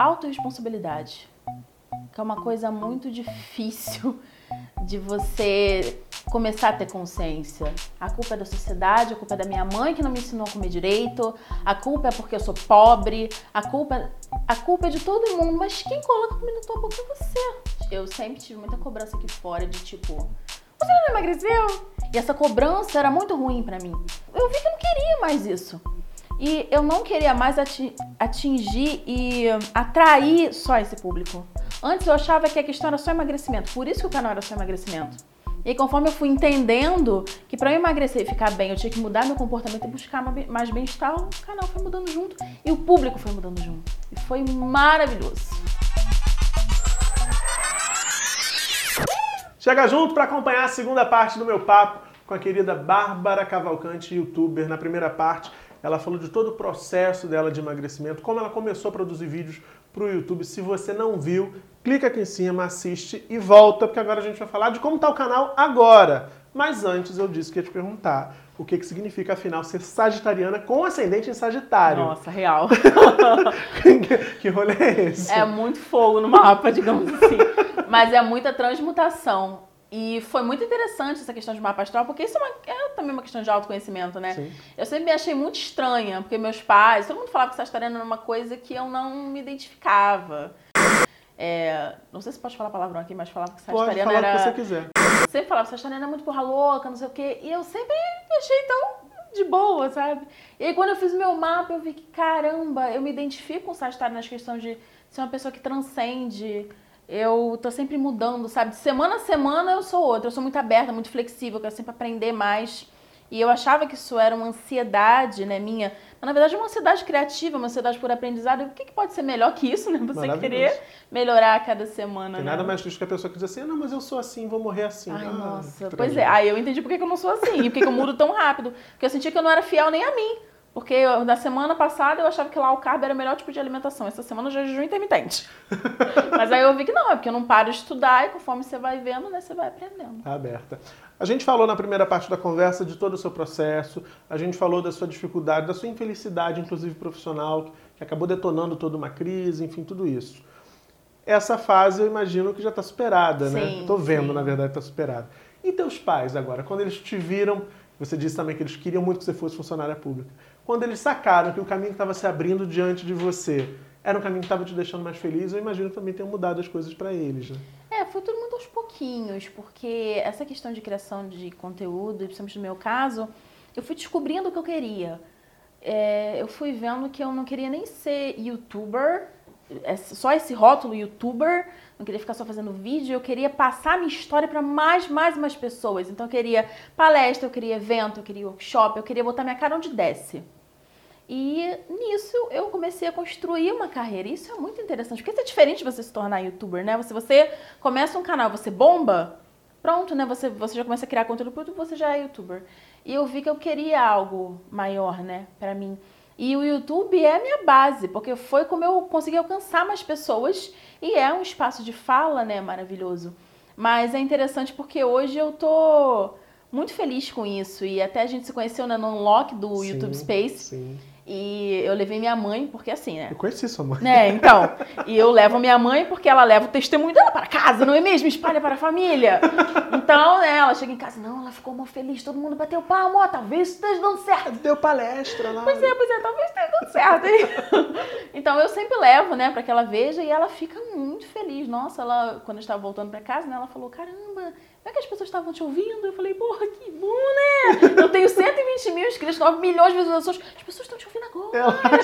autorresponsabilidade, que é uma coisa muito difícil de você começar a ter consciência. A culpa é da sociedade, a culpa é da minha mãe que não me ensinou a comer direito, a culpa é porque eu sou pobre, a culpa, a culpa é de todo mundo, mas quem coloca comida na tua boca é você. Eu sempre tive muita cobrança aqui fora de tipo, você não emagreceu? E essa cobrança era muito ruim para mim. Eu vi que eu não queria mais isso. E eu não queria mais atingir e atrair só esse público. Antes eu achava que a questão era só emagrecimento, por isso que o canal era só emagrecimento. E conforme eu fui entendendo que para eu emagrecer e ficar bem, eu tinha que mudar meu comportamento e buscar mais bem-estar, o canal foi mudando junto e o público foi mudando junto. E foi maravilhoso. Chega junto para acompanhar a segunda parte do meu papo com a querida Bárbara Cavalcante, youtuber. Na primeira parte, ela falou de todo o processo dela de emagrecimento, como ela começou a produzir vídeos para o YouTube. Se você não viu, clica aqui em cima, assiste e volta, porque agora a gente vai falar de como está o canal agora. Mas antes eu disse que ia te perguntar o que, que significa, afinal, ser sagitariana com ascendente em Sagitário. Nossa, real. que, que rolê é esse? É muito fogo no mapa, digamos assim. Mas é muita transmutação. E foi muito interessante essa questão de mapa astral, porque isso é, uma, é também uma questão de autoconhecimento, né? Sim. Eu sempre me achei muito estranha, porque meus pais, todo mundo falava que Sagitariana era uma coisa que eu não me identificava. É, não sei se pode falar palavrão aqui, mas falava que Sagitariana pode falar era. O que você quiser. Sempre falava que Sagitariana é muito porra louca, não sei o quê. E eu sempre me achei tão de boa, sabe? E aí quando eu fiz meu mapa, eu vi que, caramba, eu me identifico com Sagitário nas questões de ser uma pessoa que transcende eu tô sempre mudando, sabe? De semana a semana eu sou outra. Eu sou muito aberta, muito flexível, eu quero sempre aprender mais. E eu achava que isso era uma ansiedade, né, minha. Mas na verdade é uma ansiedade criativa, uma ansiedade por aprendizado. O que, que pode ser melhor que isso, né? Você querer melhorar a cada semana. Tem né? nada mais triste que a pessoa que diz assim, não, mas eu sou assim, vou morrer assim. Ai, ah, nossa. Pois é, aí eu entendi por que eu não sou assim. E por que eu mudo tão rápido. Porque eu sentia que eu não era fiel nem a mim. Porque eu, na semana passada eu achava que lá o carbo era o melhor tipo de alimentação. Essa semana eu já jejum intermitente. Mas aí eu vi que não, é porque eu não paro de estudar e conforme você vai vendo, né, você vai aprendendo. Tá aberta. A gente falou na primeira parte da conversa de todo o seu processo, a gente falou da sua dificuldade, da sua infelicidade, inclusive profissional, que acabou detonando toda uma crise, enfim, tudo isso. Essa fase eu imagino que já está superada, né? sim, né? Tô vendo, sim. na verdade, está superada. E teus pais agora, quando eles te viram, você disse também que eles queriam muito que você fosse funcionária pública quando eles sacaram que o caminho que estava se abrindo diante de você era um caminho que estava te deixando mais feliz, eu imagino que também tenham mudado as coisas para eles, né? É, foi tudo muito aos pouquinhos, porque essa questão de criação de conteúdo, principalmente no meu caso, eu fui descobrindo o que eu queria. É, eu fui vendo que eu não queria nem ser youtuber, é só esse rótulo youtuber, não queria ficar só fazendo vídeo, eu queria passar minha história para mais, mais, mais pessoas. Então eu queria palestra, eu queria evento, eu queria workshop, eu queria botar minha cara onde desce. E nisso eu comecei a construir uma carreira. Isso é muito interessante, porque isso é diferente de você se tornar youtuber, né? Se você começa um canal, você bomba, pronto, né? Você, você já começa a criar conteúdo pro YouTube, você já é youtuber. E eu vi que eu queria algo maior, né, para mim. E o YouTube é a minha base, porque foi como eu consegui alcançar mais pessoas e é um espaço de fala, né, maravilhoso. Mas é interessante porque hoje eu tô muito feliz com isso e até a gente se conheceu né, no unlock do sim, YouTube Space. Sim. E eu levei minha mãe, porque assim, né? Eu conheci sua mãe. Né, então. E eu levo minha mãe porque ela leva o testemunho dela para casa, não é mesmo? Espalha para a família. Então, né, ela chega em casa, não, ela ficou muito feliz, todo mundo bateu palma, ó, talvez isso esteja dando certo. Deu palestra lá. Pois é, pois é, talvez esteja dando certo. Hein? Então eu sempre levo, né, para que ela veja e ela fica muito feliz. Nossa, ela, quando eu estava voltando para casa, né, ela falou, caramba, não é que as pessoas estavam te ouvindo? Eu falei, porra, que bom, né? Eu tenho 120 mil inscritos, 9 milhões de visualizações. As pessoas estão te ouvindo agora.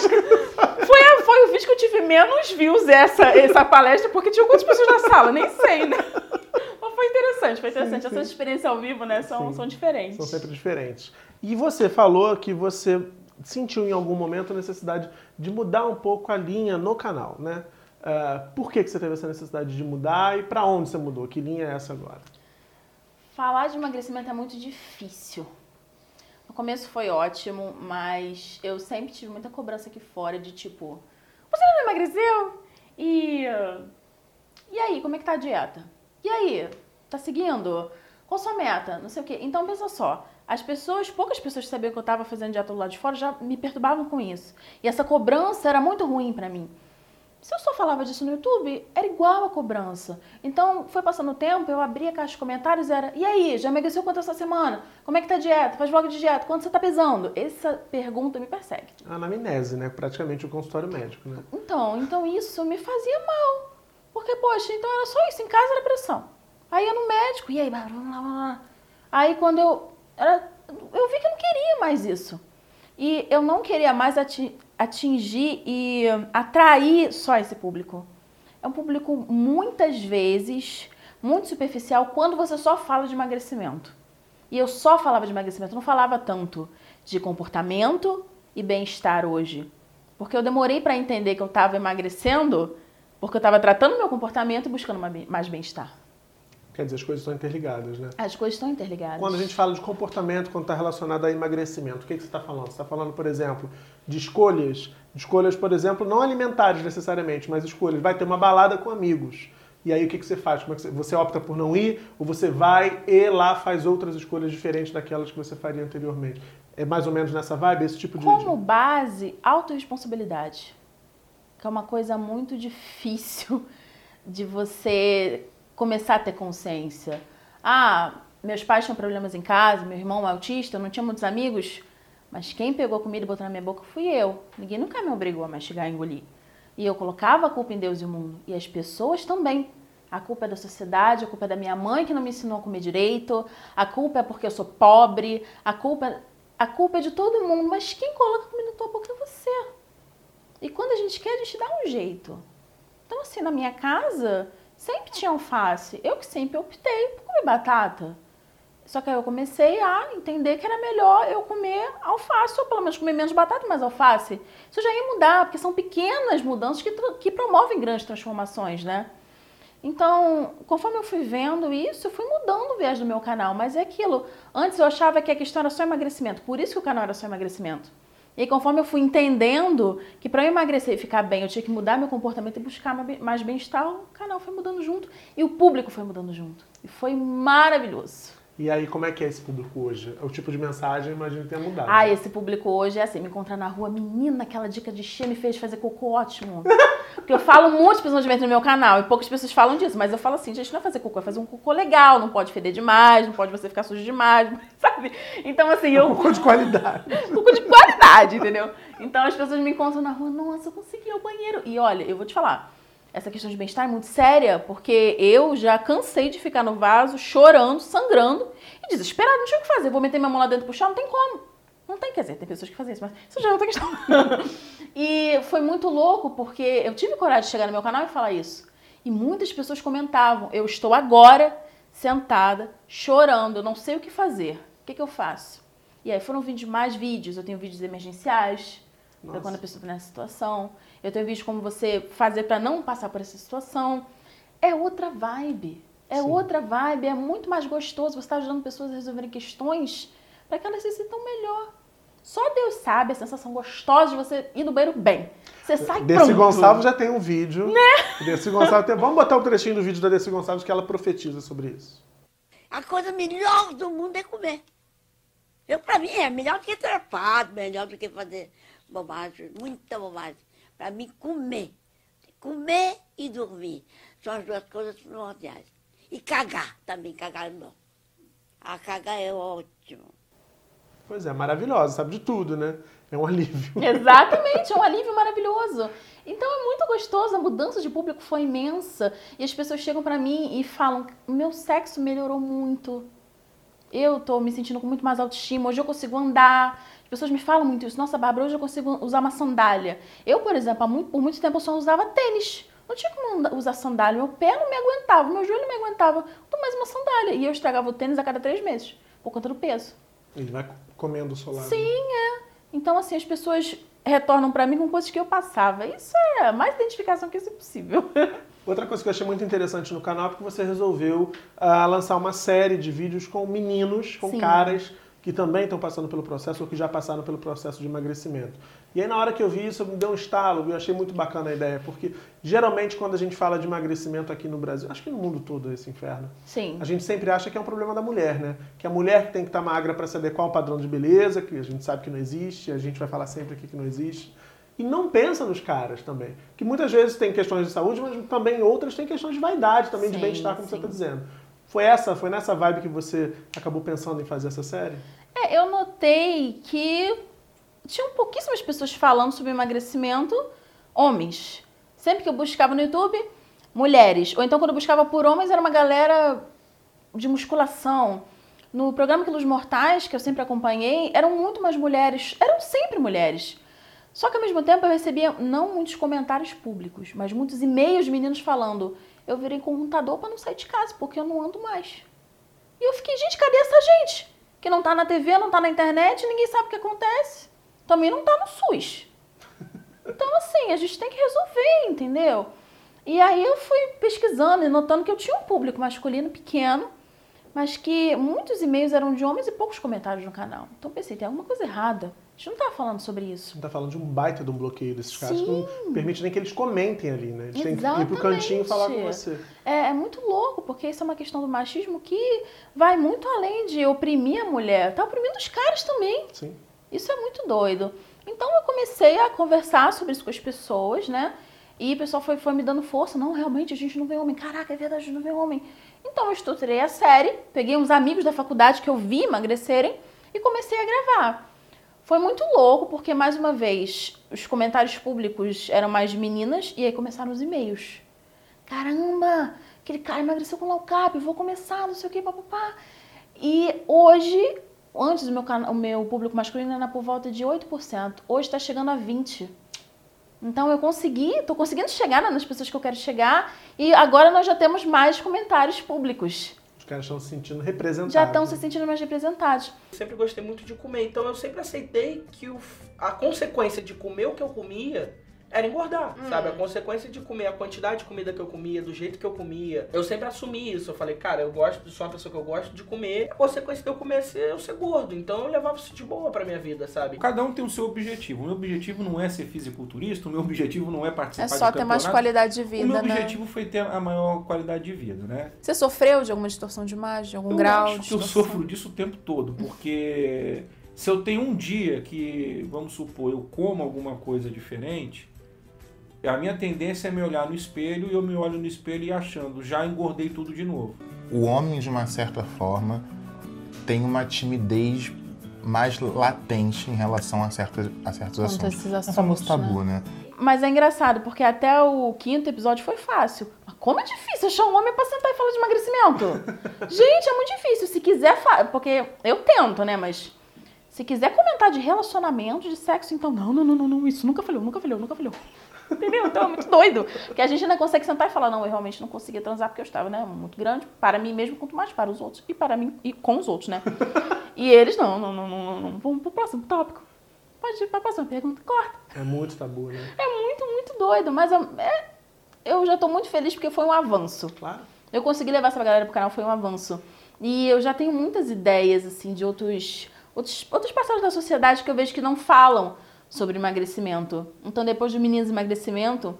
Foi, foi o vídeo que eu tive menos views essa, essa palestra, porque tinha quantas pessoas na sala? Nem sei, né? Mas foi interessante, foi interessante. Sim, sim. Essas experiências ao vivo, né, são, são diferentes. São sempre diferentes. E você falou que você sentiu em algum momento a necessidade de mudar um pouco a linha no canal, né? Uh, por que, que você teve essa necessidade de mudar e para onde você mudou? Que linha é essa agora? Falar de emagrecimento é muito difícil. No começo foi ótimo, mas eu sempre tive muita cobrança aqui fora de tipo, você não emagreceu? E e aí, como é que tá a dieta? E aí, tá seguindo? Qual sua meta? Não sei o quê. Então pensa só, as pessoas, poucas pessoas que sabiam que eu estava fazendo dieta do lado de fora já me perturbavam com isso. E essa cobrança era muito ruim para mim. Se eu só falava disso no YouTube, era igual a cobrança. Então, foi passando o tempo, eu abria a caixa de comentários era, e aí, já emagreceu quanto essa semana? Como é que tá a dieta? Faz vlog de dieta? Quanto você tá pesando? Essa pergunta me persegue. Anamnese, né? Praticamente o consultório médico, né? Então, então isso me fazia mal. Porque, poxa, então era só isso, em casa era pressão. Aí ia no médico, e aí, blá, blá, blá. Aí quando eu. Era, eu vi que eu não queria mais isso. E eu não queria mais atingir e atrair só esse público. É um público muitas vezes muito superficial quando você só fala de emagrecimento. E eu só falava de emagrecimento, não falava tanto de comportamento e bem-estar hoje. Porque eu demorei para entender que eu estava emagrecendo porque eu estava tratando meu comportamento e buscando mais bem-estar. Quer dizer, as coisas estão interligadas, né? As coisas estão interligadas. Quando a gente fala de comportamento, quando está relacionado a emagrecimento, o que, que você está falando? Você está falando, por exemplo, de escolhas, de escolhas, por exemplo, não alimentares necessariamente, mas escolhas. Vai ter uma balada com amigos. E aí o que, que você faz? Como é que você, você opta por não ir ou você vai e lá faz outras escolhas diferentes daquelas que você faria anteriormente? É mais ou menos nessa vibe, esse tipo de... Como base, autorresponsabilidade. Que é uma coisa muito difícil de você começar a ter consciência. Ah, meus pais tinham problemas em casa, meu irmão é autista, eu não tinha muitos amigos, mas quem pegou comida e botou na minha boca fui eu. Ninguém nunca me obrigou a mastigar e engolir. E eu colocava a culpa em Deus e o mundo. E as pessoas também. A culpa é da sociedade, a culpa é da minha mãe que não me ensinou a comer direito, a culpa é porque eu sou pobre, a culpa, a culpa é de todo mundo. Mas quem coloca comida na tua boca é você. E quando a gente quer, a gente dá um jeito. Então, assim, na minha casa, sempre tinha alface. Eu que sempre optei por comer batata. Só que aí eu comecei a entender que era melhor eu comer alface, ou pelo menos comer menos batata, mas alface. Isso já ia mudar, porque são pequenas mudanças que, que promovem grandes transformações, né? Então, conforme eu fui vendo isso, eu fui mudando o viés do meu canal. Mas é aquilo. Antes eu achava que a questão era só emagrecimento. Por isso que o canal era só emagrecimento. E conforme eu fui entendendo que para eu emagrecer e ficar bem, eu tinha que mudar meu comportamento e buscar mais bem-estar, o canal foi mudando junto e o público foi mudando junto. E foi maravilhoso. E aí, como é que é esse público hoje? O tipo de mensagem, imagino que tenha mudado. Ah, esse público hoje é assim, me encontrar na rua, menina, aquela dica de chia me fez fazer cocô ótimo. Porque eu falo muito de no meu canal e poucas pessoas falam disso, mas eu falo assim, gente, não é fazer cocô, é fazer um cocô legal, não pode feder demais, não pode você ficar sujo demais, sabe? Então, assim, eu... cocô de qualidade. cocô de qualidade, entendeu? Então, as pessoas me encontram na rua, nossa, eu consegui ir ao banheiro. E olha, eu vou te falar, essa questão de bem-estar é muito séria, porque eu já cansei de ficar no vaso chorando, sangrando e desesperado, não tinha o que fazer. Vou meter minha mão lá dentro puxar, não tem como. Não tem, quer dizer, tem pessoas que fazem isso, mas isso já é outra questão. e foi muito louco, porque eu tive coragem de chegar no meu canal e falar isso. E muitas pessoas comentavam: eu estou agora sentada, chorando, eu não sei o que fazer. O que, que eu faço? E aí foram vídeos, mais vídeos. Eu tenho vídeos emergenciais, para quando a pessoa está nessa situação. Eu tenho visto como você fazer para não passar por essa situação. É outra vibe. É Sim. outra vibe, é muito mais gostoso. Você está ajudando pessoas a resolverem questões para que elas se sintam melhor. Só Deus sabe a sensação gostosa de você ir no banheiro bem. Você sai Desse pronto. Gonçalves já tem um vídeo. Né? Desse Gonçalves tem... Vamos botar um trechinho do vídeo da Desse Gonçalves que ela profetiza sobre isso. A coisa melhor do mundo é comer. Eu, pra mim, é melhor do que trepado, melhor do que fazer bobagem, muita bobagem. Pra mim, comer. Comer e dormir. São as duas coisas primordiais. E cagar também, cagar é bom. A cagar é ótimo. Pois é, maravilhosa, sabe de tudo, né? É um alívio. Exatamente, é um alívio maravilhoso. Então é muito gostoso, a mudança de público foi imensa. E as pessoas chegam para mim e falam: meu sexo melhorou muito. Eu tô me sentindo com muito mais autoestima. Hoje eu consigo andar. As pessoas me falam muito isso. Nossa, Bárbara, hoje eu consigo usar uma sandália. Eu, por exemplo, por muito tempo eu só usava tênis. Não tinha como usar sandália. Meu pé não me aguentava, meu joelho não me aguentava. Tô mais uma sandália. E eu estragava o tênis a cada três meses, por conta do peso. Ele vai comendo o solado. Sim, é. Então, assim, as pessoas retornam para mim com coisas que eu passava. Isso é mais identificação que isso é possível. Outra coisa que eu achei muito interessante no canal é que você resolveu uh, lançar uma série de vídeos com meninos, com Sim. caras que também estão passando pelo processo ou que já passaram pelo processo de emagrecimento. E aí na hora que eu vi isso, me deu um estalo, eu achei muito bacana a ideia, porque geralmente quando a gente fala de emagrecimento aqui no Brasil, acho que no mundo todo é esse inferno. Sim. A gente sempre acha que é um problema da mulher, né? Que a mulher que tem que estar magra para se adequar ao padrão de beleza, que a gente sabe que não existe, a gente vai falar sempre aqui que não existe. E não pensa nos caras também. Que muitas vezes tem questões de saúde, mas também outras têm questões de vaidade, também de Sim, bem-estar, como você sim. está dizendo. Foi essa, foi nessa vibe que você acabou pensando em fazer essa série? É, eu notei que tinham pouquíssimas pessoas falando sobre emagrecimento, homens. Sempre que eu buscava no YouTube, mulheres. Ou então quando eu buscava por homens, era uma galera de musculação. No programa Quilos Mortais, que eu sempre acompanhei, eram muito mais mulheres. Eram sempre mulheres. Só que ao mesmo tempo eu recebia não muitos comentários públicos, mas muitos e-mails de meninos falando: eu virei computador para não sair de casa, porque eu não ando mais. E eu fiquei, gente, cadê essa gente? Que não tá na TV, não tá na internet, ninguém sabe o que acontece. Também não tá no SUS. Então, assim, a gente tem que resolver, entendeu? E aí eu fui pesquisando e notando que eu tinha um público masculino pequeno, mas que muitos e-mails eram de homens e poucos comentários no canal. Então pensei, tem alguma coisa errada. A gente não tá falando sobre isso. Você está falando de um baita de um bloqueio desses caras Sim. não permite nem que eles comentem ali, né? Eles têm que ir pro cantinho e falar com Exatamente. você. É, é muito louco, porque isso é uma questão do machismo que vai muito além de oprimir a mulher. Tá oprimindo os caras também. Sim. Isso é muito doido. Então eu comecei a conversar sobre isso com as pessoas, né? E o pessoal foi, foi me dando força. Não, realmente, a gente não vê homem. Caraca, é verdade, a gente não vê homem. Então eu estruturei a série, peguei uns amigos da faculdade que eu vi emagrecerem e comecei a gravar. Foi muito louco, porque, mais uma vez, os comentários públicos eram mais de meninas e aí começaram os e-mails. Caramba, aquele cara emagreceu com low carb, vou começar, não sei o que, papapá. E hoje, antes o meu, o meu público masculino era por volta de 8%. Hoje está chegando a 20%. Então eu consegui, tô conseguindo chegar nas pessoas que eu quero chegar e agora nós já temos mais comentários públicos. Os caras estão se sentindo representados. Já estão se sentindo mais representados. Eu sempre gostei muito de comer, então eu sempre aceitei que o, a consequência de comer o que eu comia era engordar, Hum. sabe? A consequência de comer a quantidade de comida que eu comia, do jeito que eu comia. Eu sempre assumi isso. Eu falei, cara, eu gosto, sou uma pessoa que eu gosto de comer. A consequência de eu comer é ser, eu ser gordo. Então eu levava isso de boa pra minha vida, sabe? Cada um tem o seu objetivo. O meu objetivo não é ser fisiculturista, o meu objetivo não é participar É de só ter mais qualidade de O vida, meu né? objetivo foi ter a maior qualidade de vida, né? Você sofreu de alguma distorção de imagem, de algum eu grau acho de que eu sofro disso o tempo todo, porque se eu tenho um dia que, vamos supor, eu como alguma coisa diferente, a minha tendência é me olhar no espelho e eu me olho no espelho e achando, já engordei tudo de novo. o homem, de uma certa forma, tem uma timidez mais latente em relação a, certas, a certos assuntos. esses É o famoso assuntos, tabu, né? Mas é engraçado, porque até o quinto episódio foi fácil. Mas como é difícil achar um homem pra sentar e falar de emagrecimento? Gente, é muito difícil. Se quiser, porque eu tento, né? Mas se quiser comentar de relacionamento, de sexo, então não, não, não, não, não. Isso nunca falhou, nunca falhou, nunca falhou. Entendeu? Então é muito doido. Porque a gente ainda consegue sentar e falar, não, eu realmente não conseguia transar porque eu estava, né, muito grande, para mim mesmo, quanto mais para os outros. E para mim, e com os outros, né? E eles, não, não, não, não, não, não. Vamos pro próximo tópico. Pode ir pra próxima pergunta, corta. É muito tabu, né? É muito, muito doido, mas eu, é- eu já tô muito feliz porque foi um avanço. Claro. Eu consegui levar essa galera pro canal, foi um avanço. E eu já tenho muitas ideias, assim, de outros, outros, outros parceiros da sociedade que eu vejo que não falam sobre emagrecimento. Então, depois do Meninos Emagrecimento,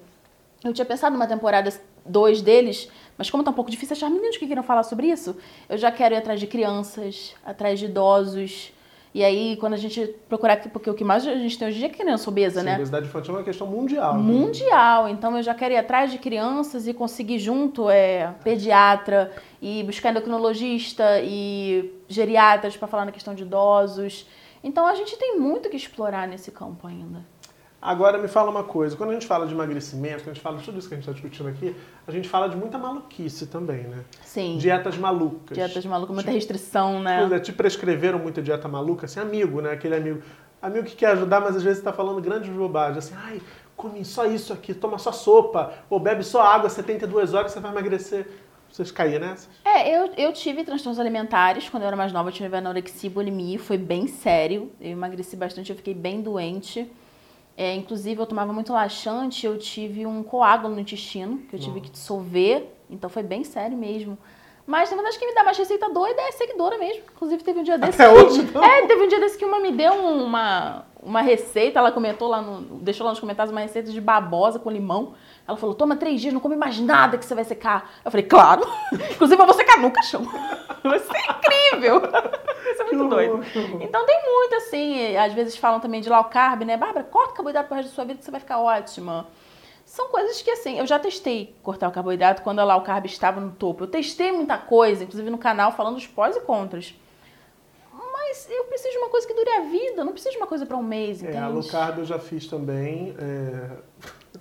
eu tinha pensado numa temporada 2 deles, mas como tá um pouco difícil achar meninos que queiram falar sobre isso, eu já quero ir atrás de crianças, atrás de idosos. E aí, quando a gente procurar, porque o que mais a gente tem hoje em dia é criança obesa, Sim, né? obesidade infantil é uma questão mundial. né? mundial. Então eu já quero ir atrás de crianças e conseguir junto é, pediatra e buscar endocrinologista e geriatras para falar na questão de idosos. Então a gente tem muito que explorar nesse campo ainda. Agora me fala uma coisa, quando a gente fala de emagrecimento, quando a gente fala de tudo isso que a gente está discutindo aqui, a gente fala de muita maluquice também, né? Sim. Dietas malucas. Dietas malucas, muita restrição, Pois né? é, te prescreveram muita dieta maluca, assim, amigo, né? Aquele amigo. Amigo que quer ajudar, mas às vezes está falando grandes bobagens, assim, ai, come só isso aqui, toma só sopa, ou bebe só água 72 horas você vai emagrecer. Vocês caíam nessas? É, eu, eu tive transtornos alimentares quando eu era mais nova, eu tive anorexia e bulimia, foi bem sério. Eu emagreci bastante, eu fiquei bem doente. É, inclusive, eu tomava muito laxante, eu tive um coágulo no intestino, que eu tive que dissolver, então foi bem sério mesmo. Mas na verdade quem me dá mais receita doida é seguidora mesmo. Inclusive teve um dia desse. Até que- hoje, então? É, teve um dia desse que uma me deu uma, uma receita, ela comentou lá no. deixou lá nos comentários uma receita de babosa com limão. Ela falou, toma três dias, não come mais nada que você vai secar. Eu falei, claro. Inclusive eu vou secar no caixão. Vai ser incrível. Isso é Que muito doido. que louco. Então tem muito assim, às vezes falam também de low carb, né? Bárbara, corta o carboidrato pro resto da sua vida que você vai ficar ótima. São coisas que assim, eu já testei cortar o carboidrato quando a low carb estava no topo. Eu testei muita coisa, inclusive no canal, falando os prós e contras. Mas eu preciso de uma coisa que dure a vida, não preciso de uma coisa para um mês, É, entende? a low carb eu já fiz também. é,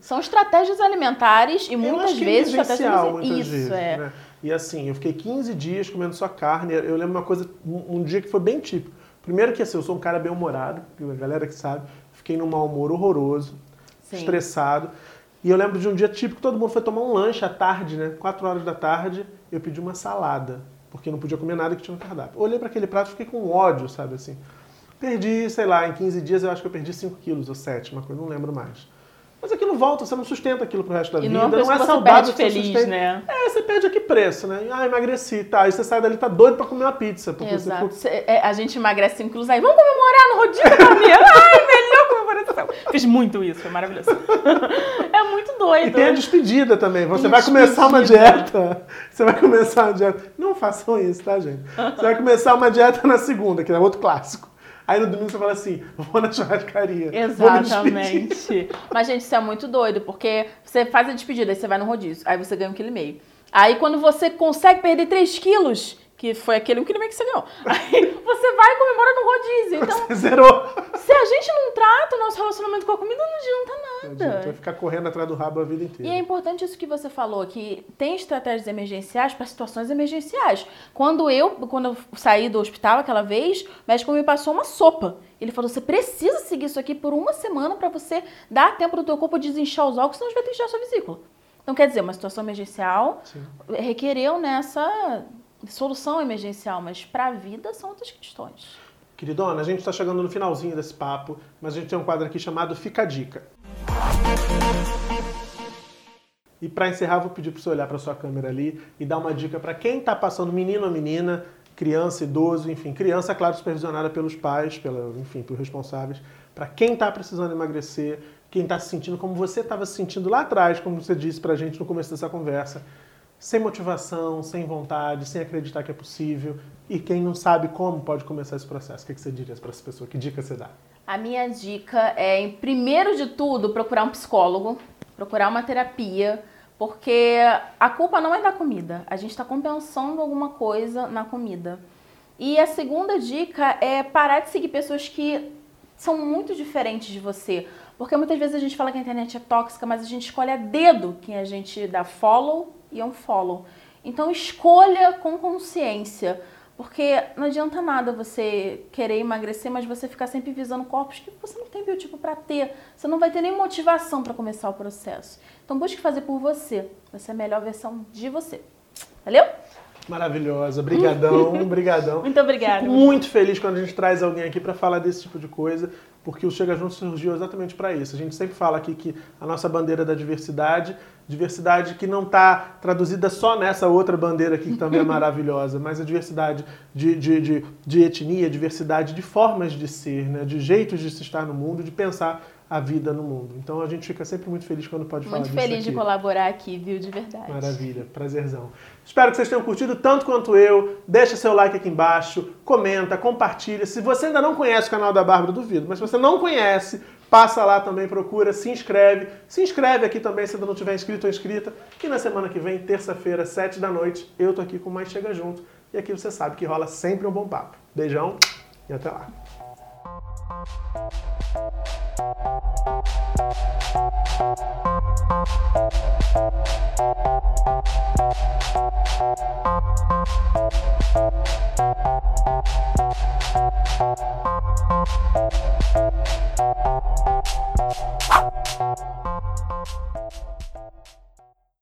São estratégias alimentares e muitas que vezes emergencial, estratégias muitas Isso, vezes, é. né? E assim, eu fiquei 15 dias comendo só carne. Eu lembro uma coisa, um, um dia que foi bem típico. Primeiro que assim, eu sou um cara bem humorado, a galera que sabe, fiquei num mau humor horroroso, Sim. estressado. E eu lembro de um dia típico, todo mundo foi tomar um lanche à tarde, né? 4 horas da tarde, eu pedi uma salada, porque não podia comer nada que tinha no cardápio. Olhei para aquele prato e fiquei com ódio, sabe assim. Perdi, sei lá, em 15 dias eu acho que eu perdi 5 quilos ou 7, uma coisa, não lembro mais. Mas aquilo volta, você não sustenta aquilo pro resto da E vida. não é isso é que você saudável perde feliz, né? É, você perde a que preço, né? Ah, emagreci, tá. Aí você sai dali, tá doido pra comer uma pizza. Porque Exato. você Cê- é, a gente emagrece 5 quilos aí, vamos comemorar no rodízio da minha. Ai, comemoração. Fiz muito isso, foi maravilhoso. é muito E doido. tem a despedida também. Você vai começar uma dieta. Você vai começar uma dieta. Não façam isso, tá, gente? Você vai começar uma dieta na segunda, que é outro clássico. Aí no domingo você fala assim: vou na churrascaria. Exatamente. Mas, gente, isso é muito doido, porque você faz a despedida, aí você vai no rodízio, aí você ganha um quilo e meio. Aí quando você consegue perder 3 quilos, que foi aquele um quilo e meio que você ganhou, aí você vai e comemora no rodízio. Então, Você zerou. Se a gente não trata o nosso relacionamento com a comida, não adianta Não adianta, Vai nada. ficar correndo atrás do rabo a vida E inteira. é importante isso que você falou, que tem estratégias emergenciais para situações emergenciais. Quando eu, quando eu saí do hospital aquela vez, o médico me passou uma sopa. Ele falou: você precisa seguir isso aqui por uma semana para você dar tempo do teu corpo desinchar os órgãos, senão vai ter que a sua vesícula. Então, quer dizer, uma situação emergencial Sim. requereu nessa solução emergencial, mas para a vida são outras questões. Queridona, a gente está chegando no finalzinho desse papo, mas a gente tem um quadro aqui chamado Fica a Dica. E para encerrar, vou pedir para você olhar para sua câmera ali e dar uma dica para quem está passando, menino ou menina, criança, idoso, enfim, criança, claro, supervisionada pelos pais, pela, enfim, pelos responsáveis, para quem está precisando emagrecer, quem está se sentindo como você estava se sentindo lá atrás, como você disse para a gente no começo dessa conversa, sem motivação, sem vontade, sem acreditar que é possível, e quem não sabe como pode começar esse processo. O que você diria para essa pessoa? Que dica você dá? A minha dica é, primeiro de tudo, procurar um psicólogo, procurar uma terapia, porque a culpa não é da comida. A gente está compensando alguma coisa na comida. E a segunda dica é parar de seguir pessoas que são muito diferentes de você. Porque muitas vezes a gente fala que a internet é tóxica, mas a gente escolhe a dedo quem a gente dá follow e unfollow. Então escolha com consciência. Porque não adianta nada você querer emagrecer, mas você ficar sempre visando corpos que você não tem biotipo para ter. Você não vai ter nem motivação para começar o processo. Então busque fazer por você. Vai ser a melhor versão de você. Valeu? Maravilhosa, brigadão, brigadão. Muito obrigada. Fico muito feliz quando a gente traz alguém aqui para falar desse tipo de coisa, porque o Chega Junto surgiu exatamente para isso. A gente sempre fala aqui que a nossa bandeira é da diversidade, diversidade que não está traduzida só nessa outra bandeira aqui, que também é maravilhosa, mas a diversidade de, de, de, de etnia, diversidade de formas de ser, né? de jeitos de se estar no mundo, de pensar a vida no mundo. Então a gente fica sempre muito feliz quando pode falar Muito disso feliz de colaborar aqui, viu? De verdade. Maravilha, prazerzão. Espero que vocês tenham curtido tanto quanto eu. Deixa seu like aqui embaixo, comenta, compartilha. Se você ainda não conhece o canal da Bárbara, duvido, mas se você não conhece, passa lá também, procura, se inscreve. Se inscreve aqui também se ainda não tiver inscrito ou inscrita. E na semana que vem, terça-feira, sete da noite, eu tô aqui com mais Chega Junto. E aqui você sabe que rola sempre um bom papo. Beijão e até lá. Thank